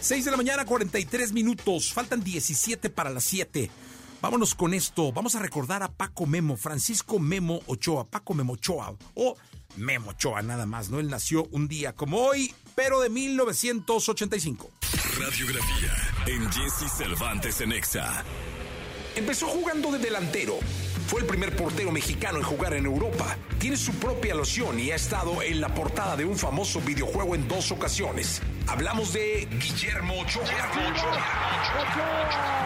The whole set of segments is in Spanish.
6 de la mañana, 43 minutos. Faltan 17 para las 7. Vámonos con esto. Vamos a recordar a Paco Memo, Francisco Memo Ochoa, Paco Memo Ochoa, o Memo Ochoa nada más, ¿no? Él nació un día como hoy, pero de 1985. Radiografía en Jesse Cervantes en Exa. Empezó jugando de delantero. Fue el primer portero mexicano en jugar en Europa. Tiene su propia loción y ha estado en la portada de un famoso videojuego en dos ocasiones. Hablamos de Guillermo Ochoa. Ochoa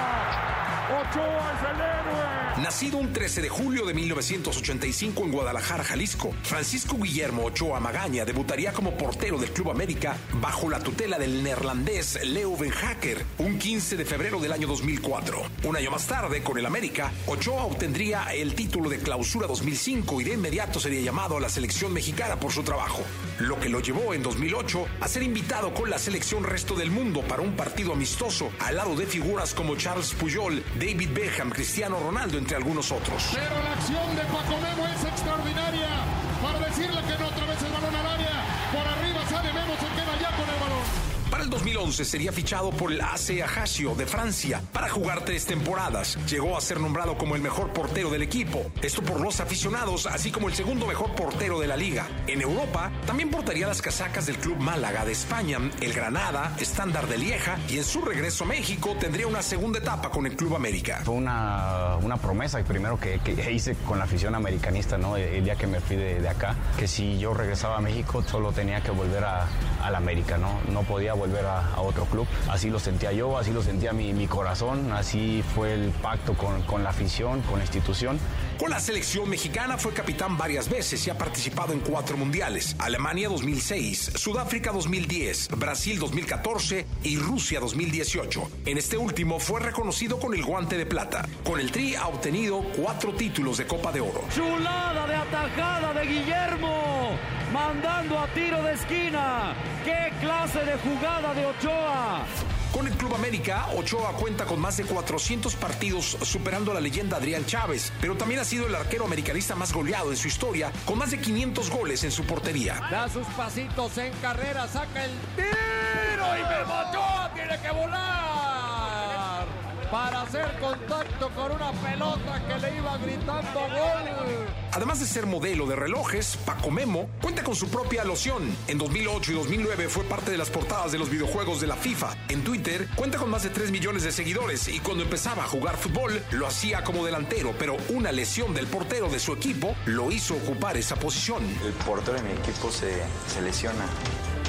es el héroe. Nacido un 13 de julio de 1985 en Guadalajara, Jalisco, Francisco Guillermo Ochoa Magaña debutaría como portero del Club América bajo la tutela del neerlandés Leo Van Hacker un 15 de febrero del año 2004. Un año más tarde, con el América, Ochoa obtendría el título de clausura 2005 y de inmediato sería llamado a la selección mexicana por su trabajo, lo que lo llevó en 2008 a ser invitado con la selección resto del mundo para un partido amistoso al lado de figuras como Charles Puyol, David Beckham, Cristiano Ronaldo, entre algunos otros. Pero la acción de Paco Memo es extraordinaria para decirle que no otra vez el balón al área. Por arriba sale el 2011 sería fichado por el AC Ajaccio de Francia para jugar tres temporadas. Llegó a ser nombrado como el mejor portero del equipo. Esto por los aficionados, así como el segundo mejor portero de la liga. En Europa, también portaría las casacas del Club Málaga de España, el Granada, Estándar de Lieja y en su regreso a México tendría una segunda etapa con el Club América. Fue una, una promesa primero que, que, hice con la afición americanista, ¿no? El día que me fui de, de, acá, que si yo regresaba a México solo tenía que volver a, a la América, ¿no? No podía volver volver a, a, otro club. Así lo sentía yo, así lo sentía mi, mi corazón, así fue el pacto con, con, la afición, con la institución. Con la selección mexicana fue capitán varias veces y ha participado en cuatro mundiales. Alemania 2006, Sudáfrica 2010, Brasil 2014 y Rusia 2018. En este último fue reconocido con el guante de plata. Con el Tri ha obtenido cuatro títulos de Copa de Oro. Chulada de atajada de Guillermo, mandando a tiro de esquina. ¡Qué clase de jugada de Ochoa! Con el Club América, Ochoa cuenta con más de 400 partidos, superando a la leyenda Adrián Chávez, pero también ha sido el arquero americanista más goleado en su historia, con más de 500 goles en su portería. Da sus pasitos en carrera, saca el tiro y Memo Ochoa tiene que volar para hacer contacto con una pelota que le iba gritando gol. Además de ser modelo de relojes, Paco Memo cuenta con su propia loción. En 2008 y 2009 fue parte de las portadas de los videojuegos de la FIFA. En Twitter cuenta con más de 3 millones de seguidores y cuando empezaba a jugar fútbol lo hacía como delantero, pero una lesión del portero de su equipo lo hizo ocupar esa posición. El portero de mi equipo se, se lesiona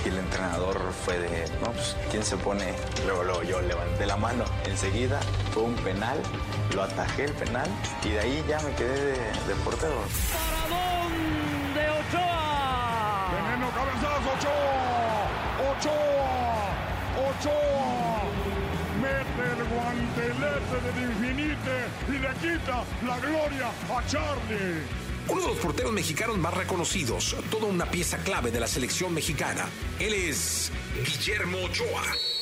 y el entrenador fue de, no, pues, ¿quién se pone? Luego, luego yo levanté la mano. Enseguida fue un penal, lo atajé el penal y de ahí ya me quedé de, de portero. ¡Paradón de Ochoa! Veneno cabezazo, Ochoa. Ochoa. Ochoa. Mete el guantelete del infinite y le quita la gloria a Charlie. Uno de los porteros mexicanos más reconocidos, toda una pieza clave de la selección mexicana. Él es Guillermo Ochoa.